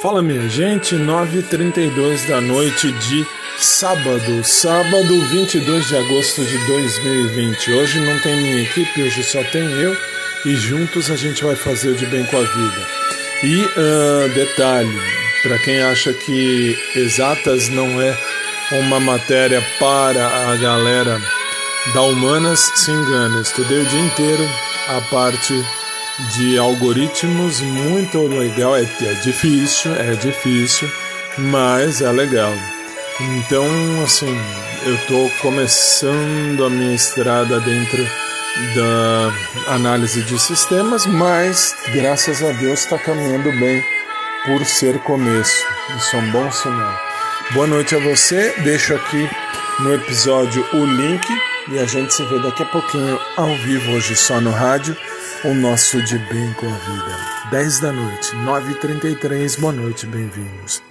Fala minha gente, 9h32 da noite de sábado, sábado 22 de agosto de 2020. Hoje não tem minha equipe, hoje só tem eu e juntos a gente vai fazer o de bem com a vida. E uh, detalhe, para quem acha que exatas não é uma matéria para a galera da humanas, se engana. Estudei o dia inteiro a parte de algoritmos muito legal. É, é difícil, é difícil, mas é legal. Então, assim, eu estou começando a minha estrada dentro da análise de sistemas, mas graças a Deus está caminhando bem por ser começo. Isso é um bom sinal. Boa noite a você. Deixo aqui no episódio o link e a gente se vê daqui a pouquinho ao vivo hoje só no rádio o nosso De Bem com a Vida. 10 da noite, 9h33, boa noite, bem-vindos.